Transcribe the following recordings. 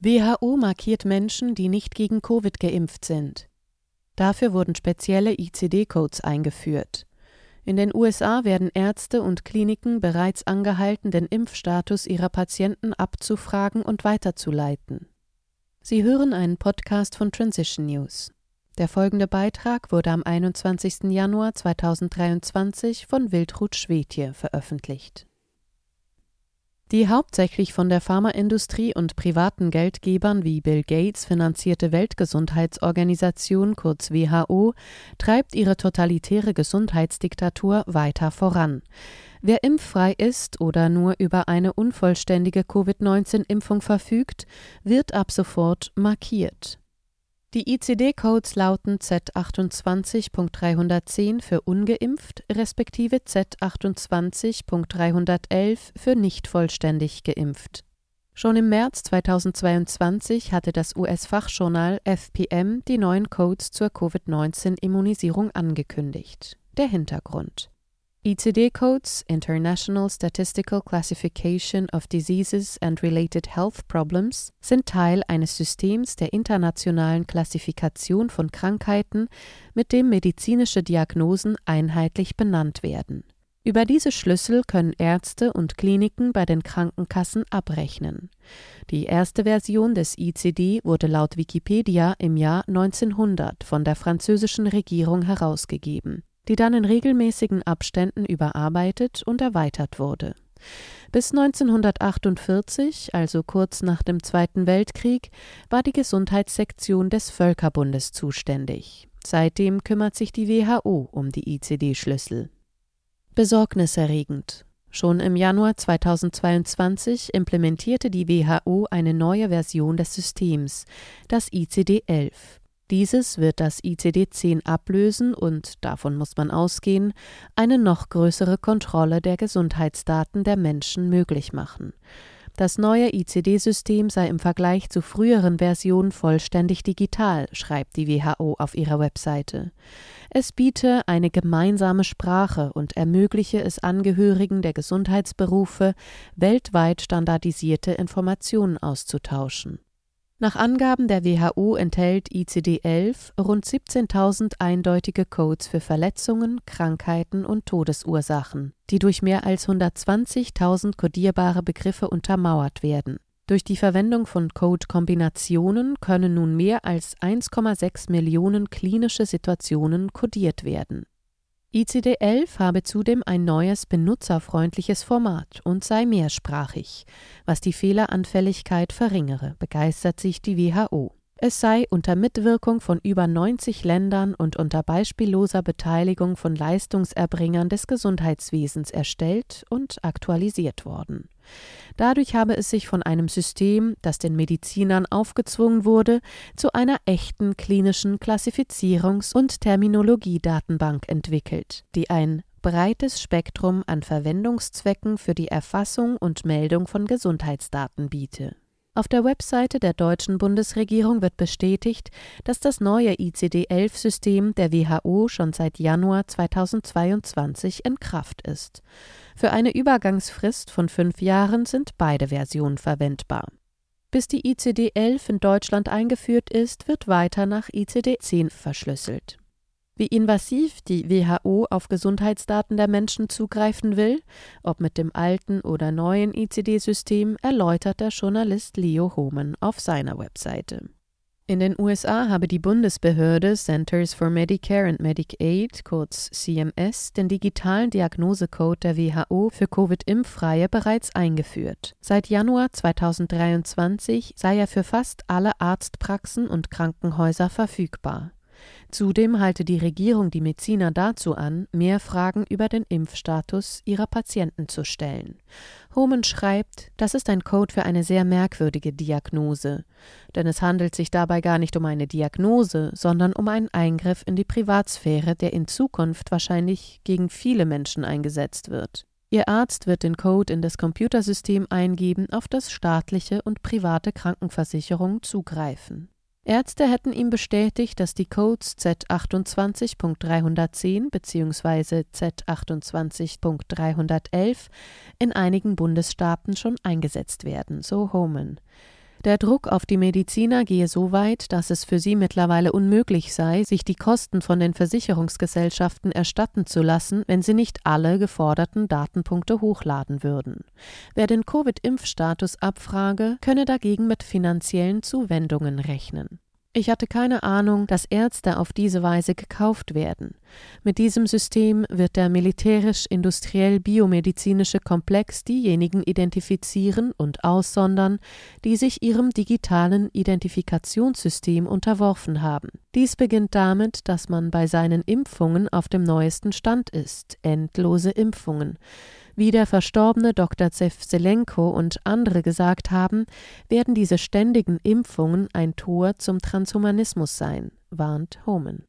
WHO markiert Menschen, die nicht gegen Covid geimpft sind. Dafür wurden spezielle ICD-Codes eingeführt. In den USA werden Ärzte und Kliniken bereits angehalten, den Impfstatus ihrer Patienten abzufragen und weiterzuleiten. Sie hören einen Podcast von Transition News. Der folgende Beitrag wurde am 21. Januar 2023 von Wildrut Schwedje veröffentlicht. Die hauptsächlich von der Pharmaindustrie und privaten Geldgebern wie Bill Gates finanzierte Weltgesundheitsorganisation kurz WHO treibt ihre totalitäre Gesundheitsdiktatur weiter voran. Wer impffrei ist oder nur über eine unvollständige Covid-19-Impfung verfügt, wird ab sofort markiert. Die ICD-Codes lauten Z28.310 für ungeimpft respektive Z28.311 für nicht vollständig geimpft. Schon im März 2022 hatte das US-Fachjournal FPM die neuen Codes zur Covid-19-Immunisierung angekündigt. Der Hintergrund ICD-Codes International Statistical Classification of Diseases and Related Health Problems sind Teil eines Systems der internationalen Klassifikation von Krankheiten, mit dem medizinische Diagnosen einheitlich benannt werden. Über diese Schlüssel können Ärzte und Kliniken bei den Krankenkassen abrechnen. Die erste Version des ICD wurde laut Wikipedia im Jahr 1900 von der französischen Regierung herausgegeben die dann in regelmäßigen Abständen überarbeitet und erweitert wurde. Bis 1948, also kurz nach dem Zweiten Weltkrieg, war die Gesundheitssektion des Völkerbundes zuständig. Seitdem kümmert sich die WHO um die ICD-Schlüssel. Besorgniserregend. Schon im Januar 2022 implementierte die WHO eine neue Version des Systems, das ICD-11. Dieses wird das ICD-10 ablösen und, davon muss man ausgehen, eine noch größere Kontrolle der Gesundheitsdaten der Menschen möglich machen. Das neue ICD-System sei im Vergleich zu früheren Versionen vollständig digital, schreibt die WHO auf ihrer Webseite. Es biete eine gemeinsame Sprache und ermögliche es Angehörigen der Gesundheitsberufe, weltweit standardisierte Informationen auszutauschen. Nach Angaben der WHO enthält ICD-11 rund 17.000 eindeutige Codes für Verletzungen, Krankheiten und Todesursachen, die durch mehr als 120.000 kodierbare Begriffe untermauert werden. Durch die Verwendung von Code-Kombinationen können nun mehr als 1,6 Millionen klinische Situationen kodiert werden ICD-11 habe zudem ein neues benutzerfreundliches Format und sei mehrsprachig, was die Fehleranfälligkeit verringere, begeistert sich die WHO. Es sei unter Mitwirkung von über 90 Ländern und unter beispielloser Beteiligung von Leistungserbringern des Gesundheitswesens erstellt und aktualisiert worden. Dadurch habe es sich von einem System, das den Medizinern aufgezwungen wurde, zu einer echten klinischen Klassifizierungs- und Terminologiedatenbank entwickelt, die ein breites Spektrum an Verwendungszwecken für die Erfassung und Meldung von Gesundheitsdaten biete auf der Webseite der deutschen Bundesregierung wird bestätigt, dass das neue ICD-11-System der WHO schon seit Januar 2022 in Kraft ist. Für eine Übergangsfrist von fünf Jahren sind beide Versionen verwendbar. Bis die ICD-11 in Deutschland eingeführt ist, wird weiter nach ICD-10 verschlüsselt. Wie invasiv die WHO auf Gesundheitsdaten der Menschen zugreifen will, ob mit dem alten oder neuen ICD-System, erläutert der Journalist Leo Hohmann auf seiner Webseite. In den USA habe die Bundesbehörde Centers for Medicare and Medicaid, kurz CMS, den digitalen Diagnosecode der WHO für Covid-Impffreie bereits eingeführt. Seit Januar 2023 sei er für fast alle Arztpraxen und Krankenhäuser verfügbar. Zudem halte die Regierung die Mediziner dazu an, mehr Fragen über den Impfstatus ihrer Patienten zu stellen. Hohmann schreibt, das ist ein Code für eine sehr merkwürdige Diagnose, denn es handelt sich dabei gar nicht um eine Diagnose, sondern um einen Eingriff in die Privatsphäre, der in Zukunft wahrscheinlich gegen viele Menschen eingesetzt wird. Ihr Arzt wird den Code in das Computersystem eingeben, auf das staatliche und private Krankenversicherungen zugreifen. Ärzte hätten ihm bestätigt, dass die Codes Z28.310 bzw. Z28.311 in einigen Bundesstaaten schon eingesetzt werden, so Homan. Der Druck auf die Mediziner gehe so weit, dass es für sie mittlerweile unmöglich sei, sich die Kosten von den Versicherungsgesellschaften erstatten zu lassen, wenn sie nicht alle geforderten Datenpunkte hochladen würden. Wer den Covid-Impfstatus abfrage, könne dagegen mit finanziellen Zuwendungen rechnen. Ich hatte keine Ahnung, dass Ärzte auf diese Weise gekauft werden. Mit diesem System wird der militärisch-industriell-biomedizinische Komplex diejenigen identifizieren und aussondern, die sich ihrem digitalen Identifikationssystem unterworfen haben. Dies beginnt damit, dass man bei seinen Impfungen auf dem neuesten Stand ist, endlose Impfungen. Wie der verstorbene Dr. Zevselenko und andere gesagt haben, werden diese ständigen Impfungen ein Tor zum Transhumanismus sein, warnt Homan.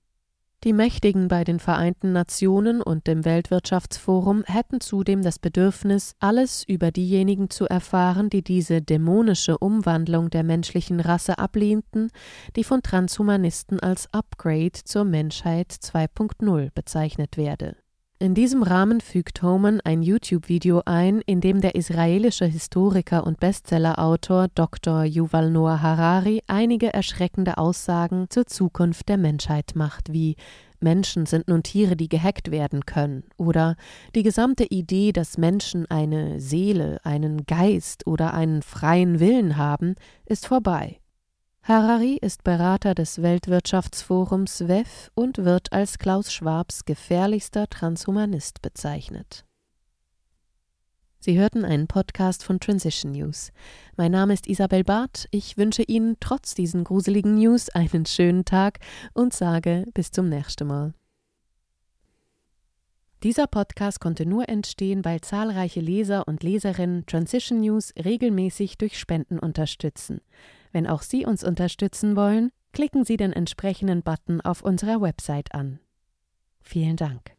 Die Mächtigen bei den Vereinten Nationen und dem Weltwirtschaftsforum hätten zudem das Bedürfnis, alles über diejenigen zu erfahren, die diese dämonische Umwandlung der menschlichen Rasse ablehnten, die von Transhumanisten als Upgrade zur Menschheit 2.0 bezeichnet werde. In diesem Rahmen fügt Homan ein YouTube-Video ein, in dem der israelische Historiker und Bestsellerautor Dr. Yuval Noah Harari einige erschreckende Aussagen zur Zukunft der Menschheit macht, wie Menschen sind nun Tiere, die gehackt werden können, oder die gesamte Idee, dass Menschen eine Seele, einen Geist oder einen freien Willen haben, ist vorbei. Harari ist Berater des Weltwirtschaftsforums WEF und wird als Klaus Schwabs gefährlichster Transhumanist bezeichnet. Sie hörten einen Podcast von Transition News. Mein Name ist Isabel Barth. Ich wünsche Ihnen trotz diesen gruseligen News einen schönen Tag und sage bis zum nächsten Mal. Dieser Podcast konnte nur entstehen, weil zahlreiche Leser und Leserinnen Transition News regelmäßig durch Spenden unterstützen. Wenn auch Sie uns unterstützen wollen, klicken Sie den entsprechenden Button auf unserer Website an. Vielen Dank.